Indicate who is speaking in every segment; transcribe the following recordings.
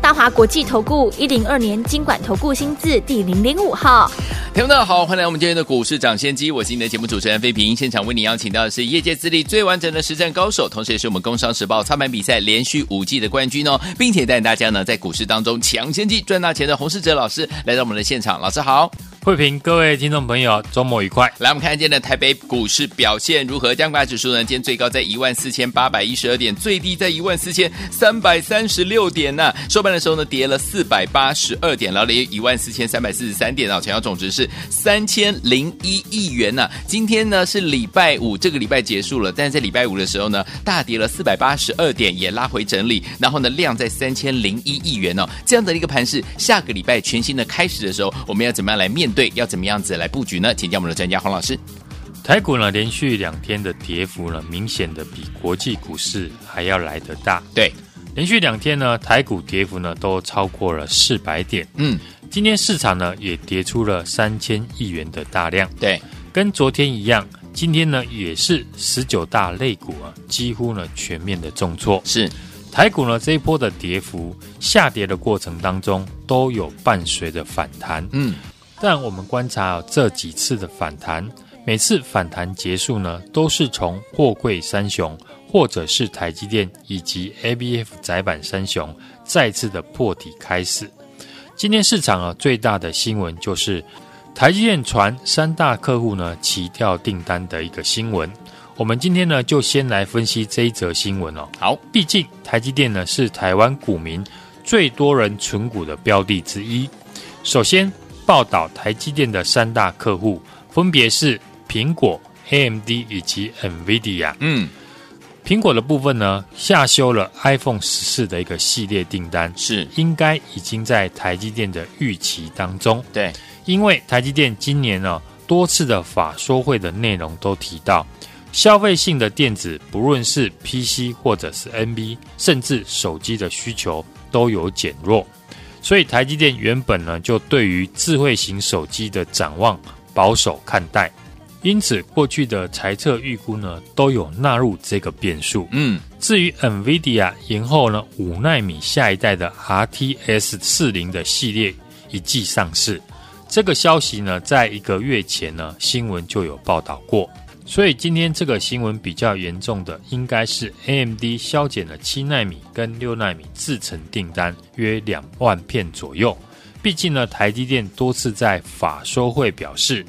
Speaker 1: 大华国际投顾一零二年金管投顾新字第零零五号。
Speaker 2: 听众大家好，欢迎来我们今天的股市涨先机，我是你的节目主持人费平。现场为你邀请到的是业界资历最完整的实战高手，同时也是我们工商时报操盘比赛连续五季的冠军哦，并且带领大家呢在股市当中抢先机赚大钱的洪世哲老师来到我们的现场，老师好。
Speaker 3: 慧平，各位听众朋友，周末愉快。
Speaker 2: 来，我们看今天的台北股市表现如何？加权指数呢？今天最高在一万四千八百一十二点，最低在一万四千三百三十六点呢、啊。收盘的时候呢，跌了四百八十二点，然后一万四千三百四十三点啊。成交总值是三千零一亿元呢、啊。今天呢是礼拜五，这个礼拜结束了，但是在礼拜五的时候呢，大跌了四百八十二点，也拉回整理，然后呢量在三千零一亿元哦。这样的一个盘势，下个礼拜全新的开始的时候，我们要怎么样来面对？对，要怎么样子来布局呢？请教我们的专家黄老师。
Speaker 3: 台股呢，连续两天的跌幅呢，明显的比国际股市还要来得大。
Speaker 2: 对，
Speaker 3: 连续两天呢，台股跌幅呢都超过了四百点。嗯，今天市场呢也跌出了三千亿元的大量。
Speaker 2: 对，
Speaker 3: 跟昨天一样，今天呢也是十九大类股啊，几乎呢全面的重挫。
Speaker 2: 是，
Speaker 3: 台股呢这一波的跌幅下跌的过程当中，都有伴随着反弹。嗯。但我们观察这几次的反弹，每次反弹结束呢，都是从货柜三雄或者是台积电以及 ABF 窄板三雄再次的破底开始。今天市场啊最大的新闻就是台积电传三大客户呢齐掉订单的一个新闻。我们今天呢就先来分析这一则新闻哦。
Speaker 2: 好，
Speaker 3: 毕竟台积电呢是台湾股民最多人存股的标的之一。首先。报道台积电的三大客户分别是苹果、AMD 以及 NVIDIA。嗯，苹果的部分呢，下修了 iPhone 十四的一个系列订单，
Speaker 2: 是
Speaker 3: 应该已经在台积电的预期当中。
Speaker 2: 对，
Speaker 3: 因为台积电今年呢多次的法说会的内容都提到，消费性的电子，不论是 PC 或者是 NB，甚至手机的需求都有减弱。所以台积电原本呢，就对于智慧型手机的展望保守看待，因此过去的财测预估呢，都有纳入这个变数。嗯，至于 NVIDIA 延后呢五纳米下一代的 RTX 四零的系列一季上市，这个消息呢，在一个月前呢新闻就有报道过。所以今天这个新闻比较严重的，应该是 AMD 削减了七纳米跟六纳米制程订单约两万片左右。毕竟呢，台积电多次在法说会表示，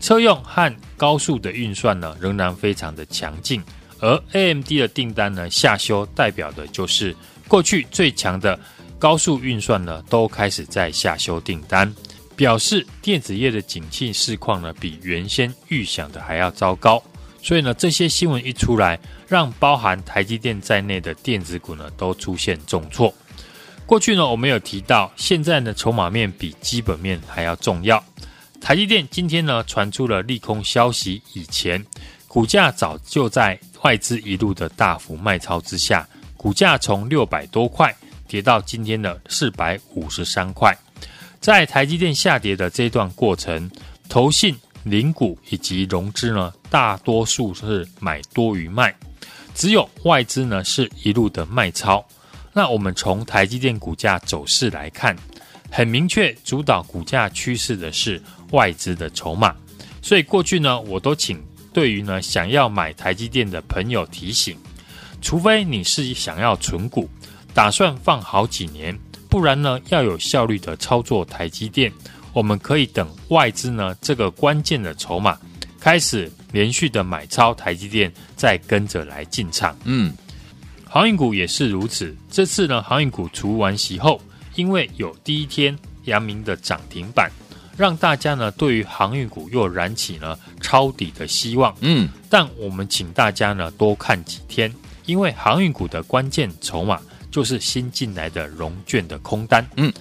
Speaker 3: 车用和高速的运算呢仍然非常的强劲，而 AMD 的订单呢下修，代表的就是过去最强的高速运算呢都开始在下修订单。表示电子业的景气市况呢，比原先预想的还要糟糕。所以呢，这些新闻一出来，让包含台积电在内的电子股呢，都出现重挫。过去呢，我们有提到，现在呢，筹码面比基本面还要重要。台积电今天呢，传出了利空消息以前，股价早就在外资一路的大幅卖超之下，股价从六百多块跌到今天的四百五十三块。在台积电下跌的这段过程，投信、零股以及融资呢，大多数是买多于卖，只有外资呢是一路的卖超。那我们从台积电股价走势来看，很明确，主导股价趋势的是外资的筹码。所以过去呢，我都请对于呢想要买台积电的朋友提醒，除非你是想要存股，打算放好几年。不然呢，要有效率的操作台积电，我们可以等外资呢这个关键的筹码开始连续的买超台积电，再跟着来进场。嗯，航运股也是如此。这次呢，航运股除完息后，因为有第一天阳明的涨停板，让大家呢对于航运股又燃起了抄底的希望。嗯，但我们请大家呢多看几天，因为航运股的关键筹码。就是新进来的融券的空单，嗯，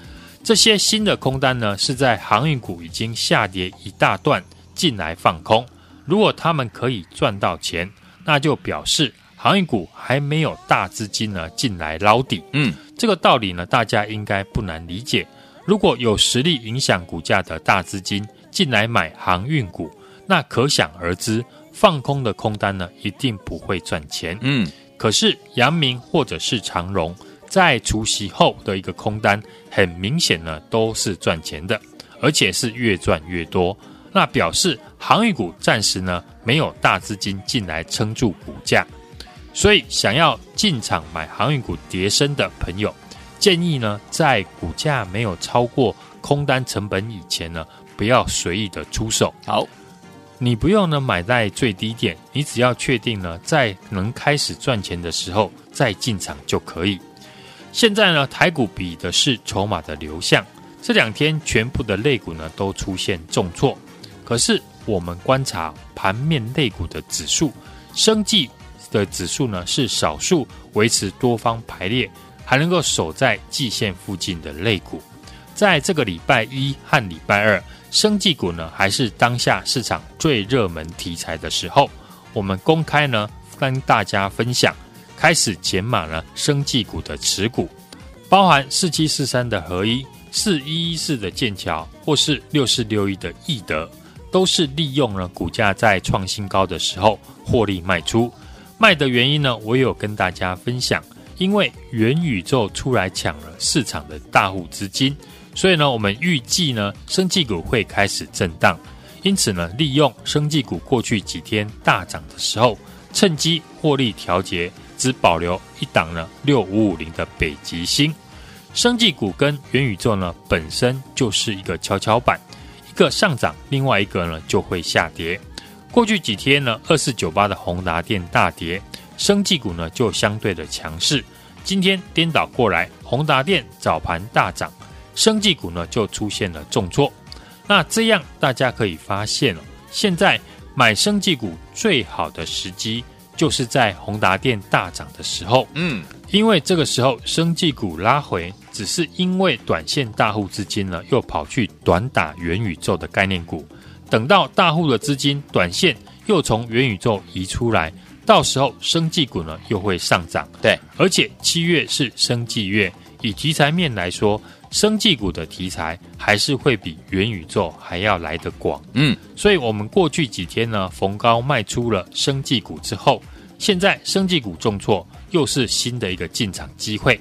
Speaker 3: 这些新的空单呢，是在航运股已经下跌一大段进来放空。如果他们可以赚到钱，那就表示航运股还没有大资金呢进来捞底。
Speaker 2: 嗯，
Speaker 3: 这个道理呢，大家应该不难理解。如果有实力影响股价的大资金进来买航运股，那可想而知，放空的空单呢，一定不会赚钱。
Speaker 2: 嗯，
Speaker 3: 可是阳明或者是长荣在除夕后的一个空单，很明显呢都是赚钱的，而且是越赚越多。那表示航运股暂时呢没有大资金进来撑住股价，所以想要进场买航运股跌升的朋友。建议呢，在股价没有超过空单成本以前呢，不要随意的出手。
Speaker 2: 好，
Speaker 3: 你不用呢买在最低点，你只要确定呢，在能开始赚钱的时候再进场就可以。现在呢，台股比的是筹码的流向，这两天全部的类股呢都出现重挫，可是我们观察盘面类股的指数，生技的指数呢是少数维持多方排列。还能够守在季线附近的类股，在这个礼拜一和礼拜二，生技股呢还是当下市场最热门题材的时候，我们公开呢跟大家分享，开始减码了生技股的持股，包含四七四三的合一、四一一四的剑桥，或是六四六一的易德，都是利用了股价在创新高的时候获利卖出，卖的原因呢，我有跟大家分享。因为元宇宙出来抢了市场的大户资金，所以呢，我们预计呢，生技股会开始震荡。因此呢，利用生技股过去几天大涨的时候，趁机获利调节，只保留一档呢六五五零的北极星。生技股跟元宇宙呢本身就是一个跷跷板，一个上涨，另外一个呢就会下跌。过去几天呢，二四九八的宏达电大跌。生技股呢就相对的强势，今天颠倒过来，宏达电早盘大涨，生技股呢就出现了重挫。那这样大家可以发现哦，现在买生技股最好的时机就是在宏达电大涨的时候，
Speaker 2: 嗯，
Speaker 3: 因为这个时候生技股拉回，只是因为短线大户资金呢又跑去短打元宇宙的概念股，等到大户的资金短线又从元宇宙移出来。到时候生技股呢又会上涨，
Speaker 2: 对，
Speaker 3: 而且七月是生技月，以题材面来说，生技股的题材还是会比元宇宙还要来得广，
Speaker 2: 嗯，
Speaker 3: 所以我们过去几天呢逢高卖出了生技股之后，现在生技股重挫，又是新的一个进场机会。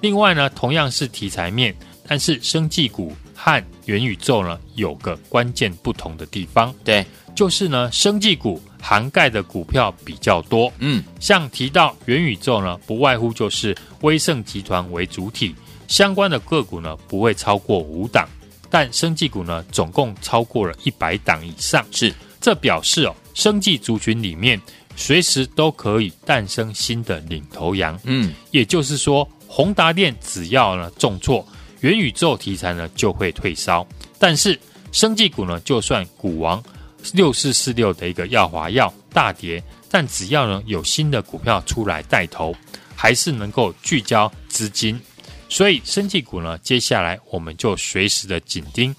Speaker 3: 另外呢，同样是题材面，但是生技股和元宇宙呢有个关键不同的地方，
Speaker 2: 对，
Speaker 3: 就是呢生技股。涵盖的股票比较多，
Speaker 2: 嗯，
Speaker 3: 像提到元宇宙呢，不外乎就是威盛集团为主体，相关的个股呢不会超过五档，但生技股呢总共超过了一百档以上，
Speaker 2: 是，
Speaker 3: 这表示哦，生技族群里面随时都可以诞生新的领头羊，
Speaker 2: 嗯，
Speaker 3: 也就是说，宏达电只要呢重挫，元宇宙题材呢就会退烧，但是生技股呢就算股王。六四四六的一个耀华药大跌，但只要呢有新的股票出来带头，还是能够聚焦资金。所以，生技股呢，接下来我们就随时的紧盯。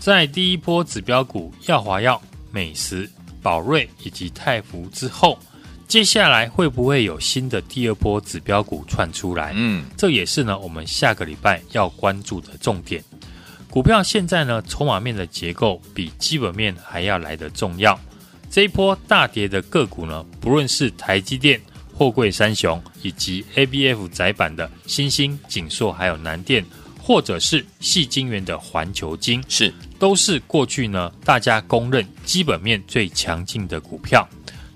Speaker 3: 在第一波指标股耀华药、美食、宝瑞以及泰福之后，接下来会不会有新的第二波指标股窜出来？
Speaker 2: 嗯，
Speaker 3: 这也是呢我们下个礼拜要关注的重点。股票现在呢，筹码面的结构比基本面还要来得重要。这一波大跌的个股呢，不论是台积电、货柜三雄，以及 ABF 窄板的新兴、景硕，还有南电，或者是细晶圆的环球晶，
Speaker 2: 是
Speaker 3: 都是过去呢大家公认基本面最强劲的股票。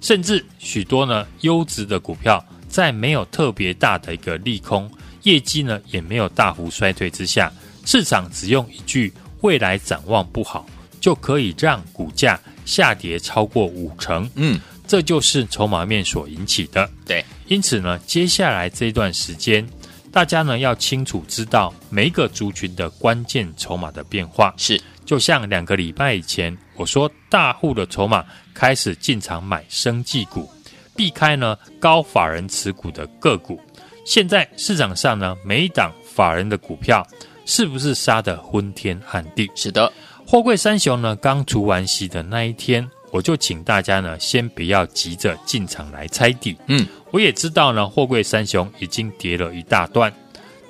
Speaker 3: 甚至许多呢优质的股票，在没有特别大的一个利空，业绩呢也没有大幅衰退之下。市场只用一句“未来展望不好”，就可以让股价下跌超过五成。
Speaker 2: 嗯，
Speaker 3: 这就是筹码面所引起的。
Speaker 2: 对，
Speaker 3: 因此呢，接下来这段时间，大家呢要清楚知道每一个族群的关键筹码的变化。
Speaker 2: 是，
Speaker 3: 就像两个礼拜以前我说，大户的筹码开始进场买生技股，避开呢高法人持股的个股。现在市场上呢，每一档法人的股票。是不是杀得昏天暗地？
Speaker 2: 是的，
Speaker 3: 货柜三雄呢，刚除完息的那一天，我就请大家呢，先不要急着进场来猜底。
Speaker 2: 嗯，
Speaker 3: 我也知道呢，货柜三雄已经跌了一大段，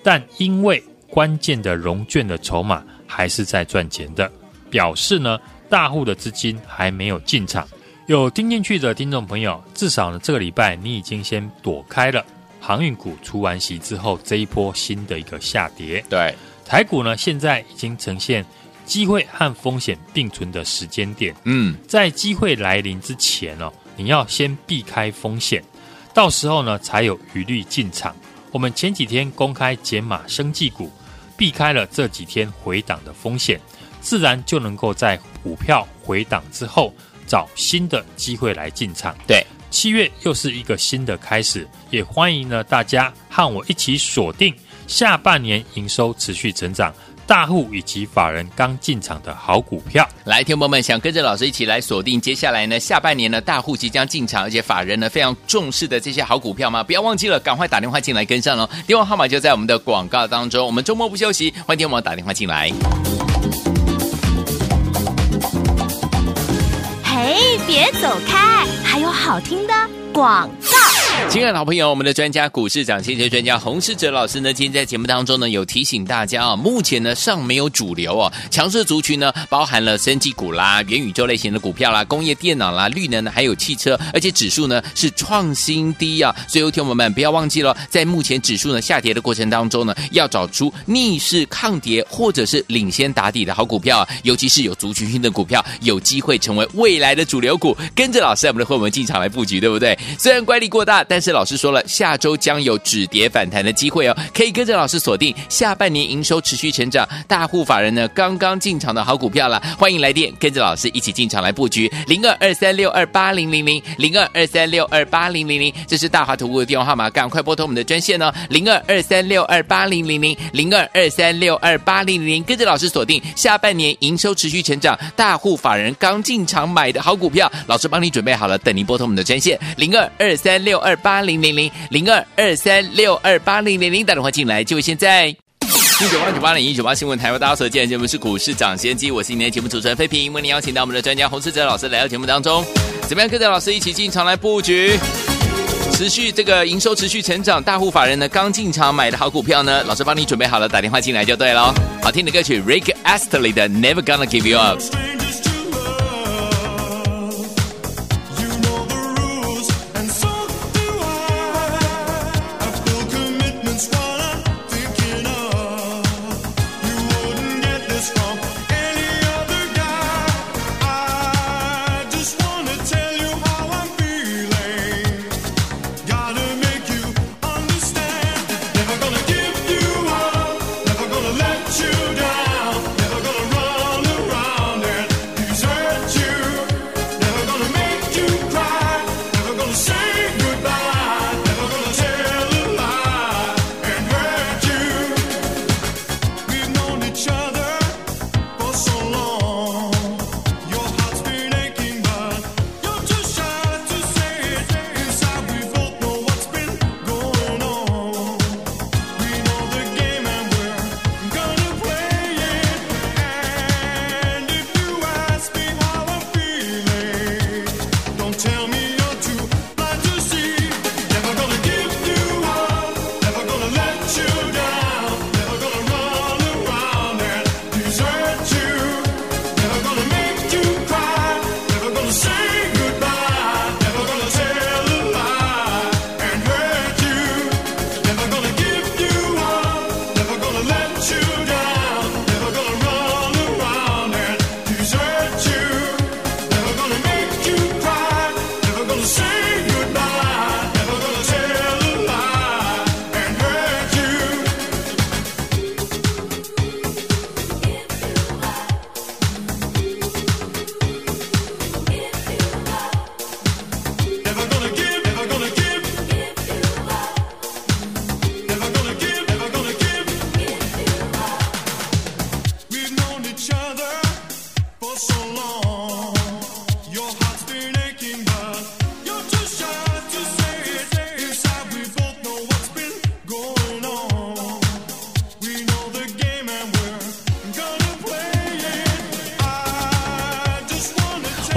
Speaker 3: 但因为关键的融券的筹码还是在赚钱的，表示呢，大户的资金还没有进场。有听进去的听众朋友，至少呢，这个礼拜你已经先躲开了航运股除完息之后这一波新的一个下跌。
Speaker 2: 对，
Speaker 3: 台股呢，现在已经呈现机会和风险并存的时间点。
Speaker 2: 嗯，
Speaker 3: 在机会来临之前哦，你要先避开风险，到时候呢，才有余力进场。我们前几天公开解码生技股，避开了这几天回档的风险，自然就能够在股票回档之后。找新的机会来进场。
Speaker 2: 对，
Speaker 3: 七月又是一个新的开始，也欢迎呢大家和我一起锁定下半年营收持续成长、大户以及法人刚进场的好股票。
Speaker 2: 来，听众们想跟着老师一起来锁定接下来呢下半年呢大户即将进场，而且法人呢非常重视的这些好股票吗？不要忘记了，赶快打电话进来跟上哦。电话号码就在我们的广告当中。我们周末不休息，欢迎听众朋友打电话进来。
Speaker 1: 哎，别走开，还有好听的广告。
Speaker 2: 亲爱的老朋友，我们的专家股市涨先机专家洪世哲老师呢，今天在节目当中呢，有提醒大家啊，目前呢尚没有主流哦，强势族群呢包含了生技股啦、元宇宙类型的股票啦、工业电脑啦、绿能，还有汽车，而且指数呢是创新低啊，所以有听友们不要忘记了，在目前指数呢下跌的过程当中呢，要找出逆势抗跌或者是领先打底的好股票啊，尤其是有族群性的股票，有机会成为未来的主流股，跟着老师我们的会员进场来布局，对不对？虽然乖离过大。但是老师说了，下周将有止跌反弹的机会哦，可以跟着老师锁定下半年营收持续成长、大户法人呢刚刚进场的好股票了。欢迎来电，跟着老师一起进场来布局零二二三六二八零零零零二二三六二八零零零，这是大华投顾的电话号码，赶快拨通我们的专线哦，零二二三六二八零零零零二二三六二八零零零，跟着老师锁定下半年营收持续成长、大户法人刚进场买的好股票，老师帮你准备好了，等您拨通我们的专线零二二三六二。二八零零零零二二三六二八零零零打电话进来，就现在。一九八九八零一九八新闻台为大家所见的节目是股市涨先机，我是今天的节目主持人费平，为您邀请到我们的专家洪世哲老师来到节目当中，怎么样跟着老师一起进场来布局，持续这个营收持续成长，大户法人呢刚进场买的好股票呢？老师帮你准备好了，打电话进来就对了。好听的歌曲，Rick Astley 的 Never Gonna Give You Up。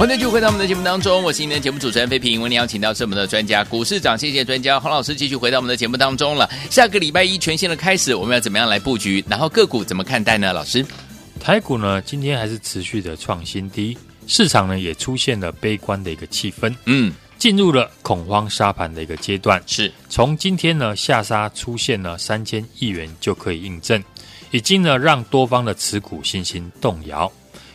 Speaker 4: 欢迎继续回到我们的节目当中，我是今天的节目主持人费平。为您邀请到是我们的专家股市长，谢谢专家洪老师继续回到我们的节目当中了。下个礼拜一全新的开始，我们要怎么样来布局？然后个股怎么看待呢？老师，
Speaker 3: 台股呢今天还是持续的创新低，市场呢也出现了悲观的一个气氛，嗯，进入了恐慌杀盘的一个阶段。
Speaker 4: 是
Speaker 3: 从今天呢下杀出现了三千亿元就可以印证，已经呢让多方的持股信心动摇。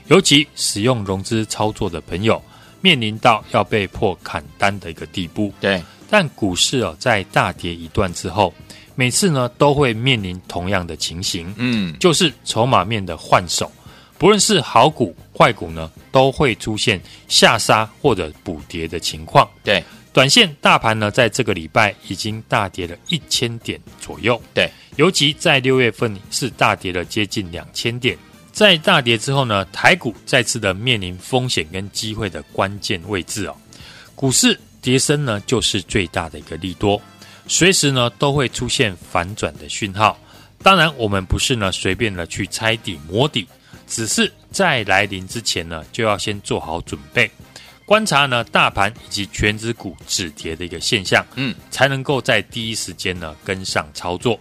Speaker 3: 尤其使用融资操作的朋友，面临到要被迫砍单的一个地步。
Speaker 4: 对，
Speaker 3: 但股市哦，在大跌一段之后，每次呢都会面临同样的情形，嗯，就是筹码面的换手，不论是好股坏股呢，都会出现下杀或者补跌的情况。
Speaker 4: 对，
Speaker 3: 短线大盘呢，在这个礼拜已经大跌了一千点左右。
Speaker 4: 对，
Speaker 3: 尤其在六月份是大跌了接近两千点。在大跌之后呢，台股再次的面临风险跟机会的关键位置哦。股市跌升呢，就是最大的一个利多，随时呢都会出现反转的讯号。当然，我们不是呢随便的去猜底摸底，只是在来临之前呢，就要先做好准备，观察呢大盘以及全指股止跌的一个现象，嗯，才能够在第一时间呢跟上操作。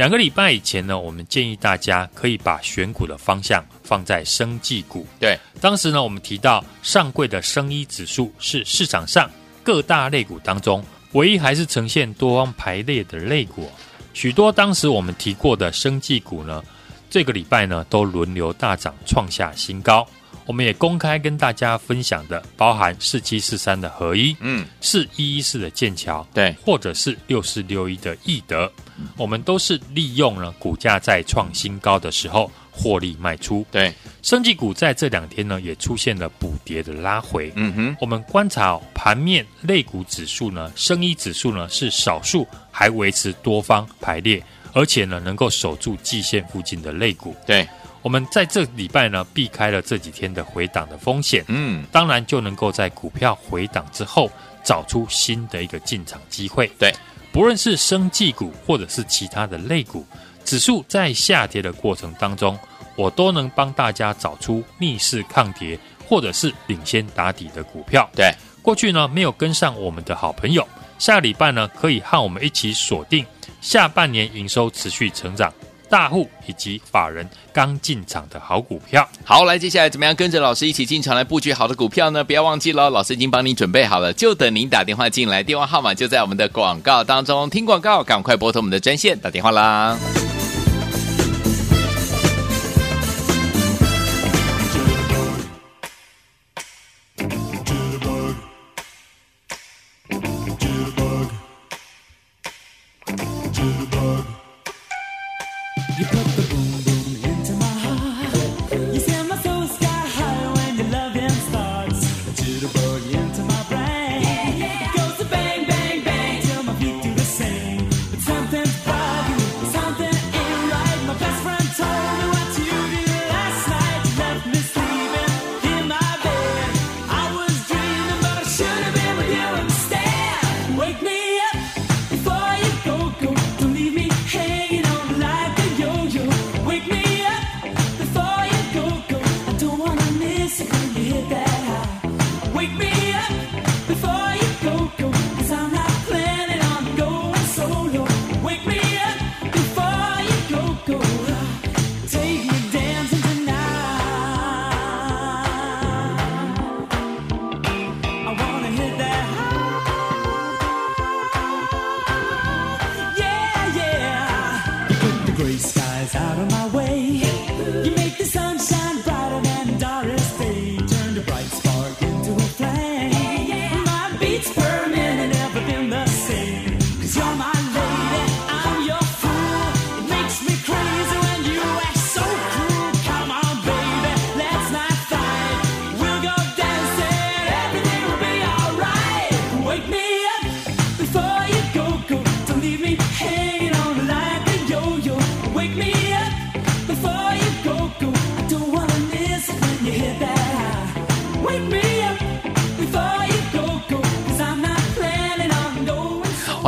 Speaker 3: 两个礼拜以前呢，我们建议大家可以把选股的方向放在生技股。
Speaker 4: 对，
Speaker 3: 当时呢，我们提到上柜的生医指数是市场上各大类股当中唯一还是呈现多方排列的类股。许多当时我们提过的生技股呢，这个礼拜呢都轮流大涨，创下新高。我们也公开跟大家分享的，包含四七四三的合一，嗯，四一一四的剑桥，
Speaker 4: 对，
Speaker 3: 或者是六四六一的易德，我们都是利用了股价在创新高的时候获利卖出。
Speaker 4: 对，
Speaker 3: 生技股在这两天呢也出现了补跌的拉回。嗯哼，我们观察盘面类股指数呢，生医指数呢是少数还维持多方排列，而且呢能够守住季线附近的类股。
Speaker 4: 对。
Speaker 3: 我们在这礼拜呢，避开了这几天的回档的风险，嗯，当然就能够在股票回档之后找出新的一个进场机会。
Speaker 4: 对，
Speaker 3: 不论是生技股或者是其他的类股，指数在下跌的过程当中，我都能帮大家找出逆势抗跌或者是领先打底的股票。
Speaker 4: 对，
Speaker 3: 过去呢没有跟上我们的好朋友，下礼拜呢可以和我们一起锁定下半年营收持续成长。大户以及法人刚进场的好股票，
Speaker 4: 好，来，接下来怎么样跟着老师一起进场来布局好的股票呢？不要忘记了，老师已经帮你准备好了，就等您打电话进来，电话号码就在我们的广告当中。听广告，赶快拨通我们的专线打电话啦。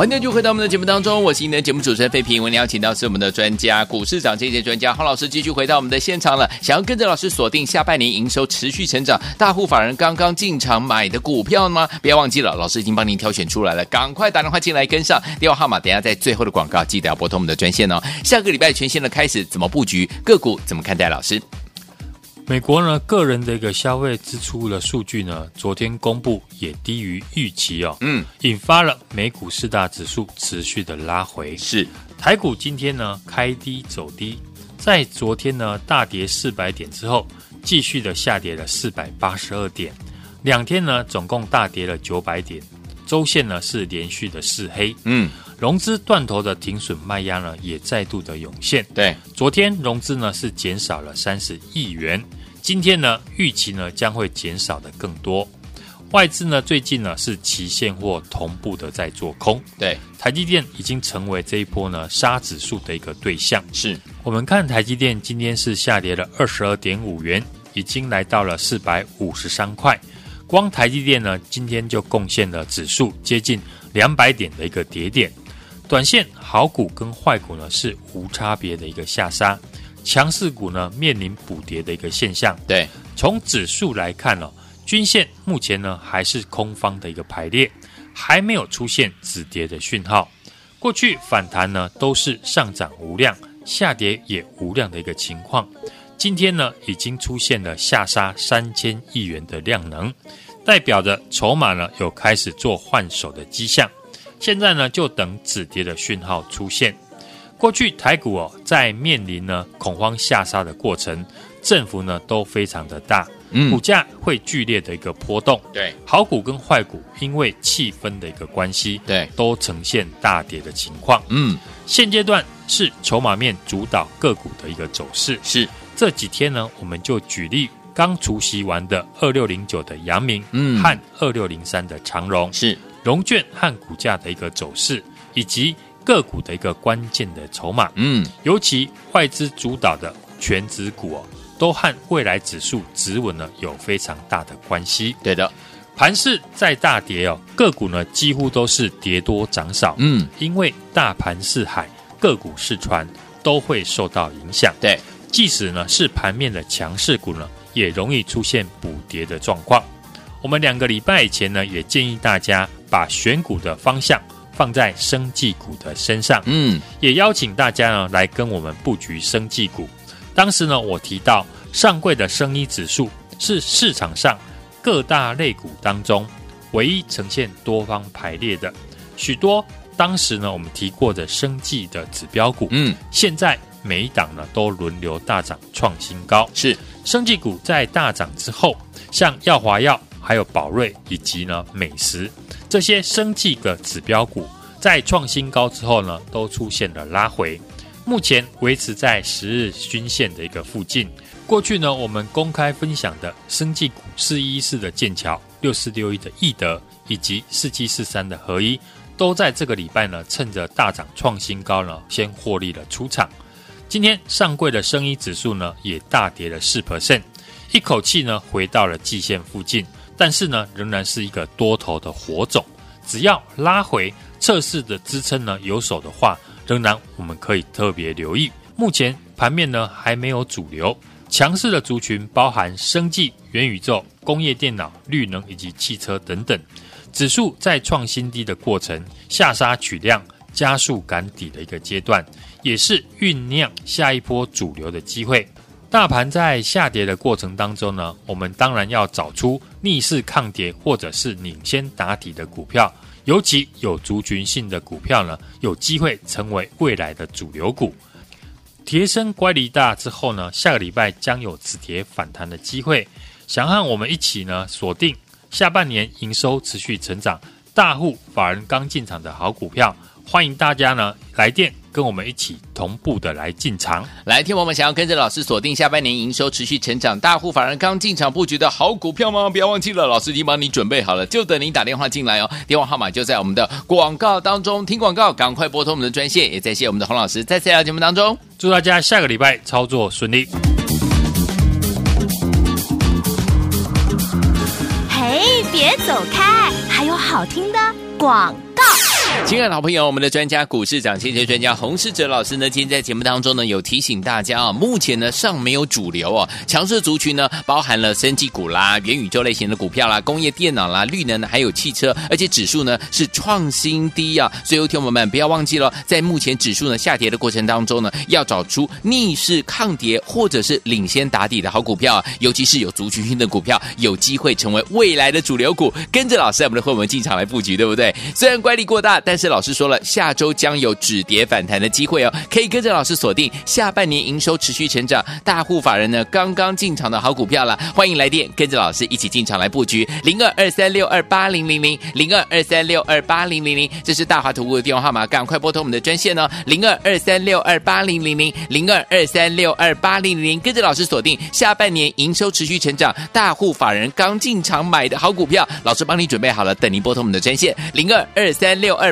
Speaker 2: 欢迎继续回到我们的节目当中，我是您的节目主持人费平。我们邀请到是我们的专家，股市长这些专家黄老师，继续回到我们的现场了。想要跟着老师锁定下半年营收持续成长、大户法人刚刚进场买的股票吗？不要忘记了，老师已经帮您挑选出来了，赶快打电话进来跟上。电话号码等下在最后的广告，记得要拨通我们的专线哦。下个礼拜全新的开始，怎么布局个股？怎么看待？老师？
Speaker 3: 美国呢，个人的一个消费支出的数据呢，昨天公布也低于预期哦，嗯，引发了美股四大指数持续的拉回。
Speaker 2: 是，
Speaker 3: 台股今天呢开低走低，在昨天呢大跌四百点之后，继续的下跌了四百八十二点，两天呢总共大跌了九百点，周线呢是连续的四黑，嗯。融资断头的停损卖压呢，也再度的涌现。
Speaker 2: 对，
Speaker 3: 昨天融资呢是减少了三十亿元，今天呢预期呢将会减少的更多。外资呢最近呢是期现货同步的在做空。
Speaker 2: 对，
Speaker 3: 台积电已经成为这一波呢杀指数的一个对象。
Speaker 2: 是
Speaker 3: 我们看台积电今天是下跌了二十二点五元，已经来到了四百五十三块。光台积电呢今天就贡献了指数接近两百点的一个跌点。短线好股跟坏股呢是无差别的一个下杀，强势股呢面临补跌的一个现象。
Speaker 2: 对，
Speaker 3: 从指数来看呢、哦，均线目前呢还是空方的一个排列，还没有出现止跌的讯号。过去反弹呢都是上涨无量，下跌也无量的一个情况。今天呢已经出现了下杀三千亿元的量能，代表着筹码呢有开始做换手的迹象。现在呢，就等止跌的讯号出现。过去台股哦，在面临呢恐慌下杀的过程，振幅呢都非常的大，嗯，股价会剧烈的一个波动。
Speaker 2: 对，
Speaker 3: 好股跟坏股因为气氛的一个关系，
Speaker 2: 对，
Speaker 3: 都呈现大跌的情况。嗯，现阶段是筹码面主导个股的一个走势。
Speaker 2: 是
Speaker 3: 这几天呢，我们就举例刚除息完的二六零九的阳明，嗯，和二六零三的长荣
Speaker 2: 是。
Speaker 3: 融券和股价的一个走势，以及个股的一个关键的筹码，嗯，尤其外资主导的全值股哦，都和未来指数止稳呢有非常大的关系。
Speaker 2: 对的，
Speaker 3: 盘势再大跌哦，个股呢几乎都是跌多涨少，嗯，因为大盘是海，个股是船，都会受到影响。
Speaker 2: 对，
Speaker 3: 即使呢是盘面的强势股呢，也容易出现补跌的状况。我们两个礼拜以前呢，也建议大家。把选股的方向放在生技股的身上，嗯，也邀请大家呢来跟我们布局生技股。当时呢，我提到上柜的生医指数是市场上各大类股当中唯一呈现多方排列的。许多当时呢，我们提过的生技的指标股，嗯，现在每一档呢都轮流大涨创新高。
Speaker 2: 是
Speaker 3: 生技股在大涨之后，像耀华药。还有宝瑞以及呢美食这些生技的指标股，在创新高之后呢，都出现了拉回，目前维持在十日均线的一个附近。过去呢，我们公开分享的生技股四一四的剑桥、六四六一的易德以及四七四三的合一，都在这个礼拜呢，趁着大涨创新高呢，先获利了出场。今天上柜的生医指数呢，也大跌了四 percent，一口气呢，回到了季线附近。但是呢，仍然是一个多头的火种，只要拉回测试的支撑呢有手的话，仍然我们可以特别留意。目前盘面呢还没有主流强势的族群，包含生技、元宇宙、工业电脑、绿能以及汽车等等。指数在创新低的过程，下杀取量，加速赶底的一个阶段，也是酝酿下一波主流的机会。大盘在下跌的过程当中呢，我们当然要找出逆势抗跌或者是领先打底的股票，尤其有族群性的股票呢，有机会成为未来的主流股。跌深乖离大之后呢，下个礼拜将有止跌反弹的机会。想和我们一起呢锁定下半年营收持续成长、大户法人刚进场的好股票，欢迎大家呢来电。跟我们一起同步的来进场，
Speaker 2: 来听我们想要跟着老师锁定下半年营收持续成长、大户法人刚进场布局的好股票吗？不要忘记了，老师已经帮你准备好了，就等您打电话进来哦。电话号码就在我们的广告当中，听广告赶快拨通我们的专线。也再谢我们的洪老师在这条节目当中，
Speaker 3: 祝大家下个礼拜操作顺利。
Speaker 1: 嘿，别走开，还有好听的广告。
Speaker 2: 亲爱的好朋友，我们的专家股市长先机专家洪世哲老师呢，今天在节目当中呢，有提醒大家啊，目前呢尚没有主流哦，强势族群呢包含了生技股啦、元宇宙类型的股票啦、工业电脑啦、绿能还有汽车，而且指数呢是创新低啊，所以有听友们不要忘记了，在目前指数呢下跌的过程当中呢，要找出逆势抗跌或者是领先打底的好股票，尤其是有族群性的股票，有机会成为未来的主流股，跟着老师我们的会员进场来布局，对不对？虽然乖离过大，但是老师说了，下周将有止跌反弹的机会哦，可以跟着老师锁定下半年营收持续成长、大户法人呢刚刚进场的好股票了。欢迎来电，跟着老师一起进场来布局。零二二三六二八零零零零二二三六二八零零零，这是大华投顾的电话号码，赶快拨通我们的专线哦，零二二三六二八零零零零二二三六二八零零零，跟着老师锁定下半年营收持续成长、大户法人刚进场买的好股票，老师帮你准备好了，等您拨通我们的专线。零二二三六二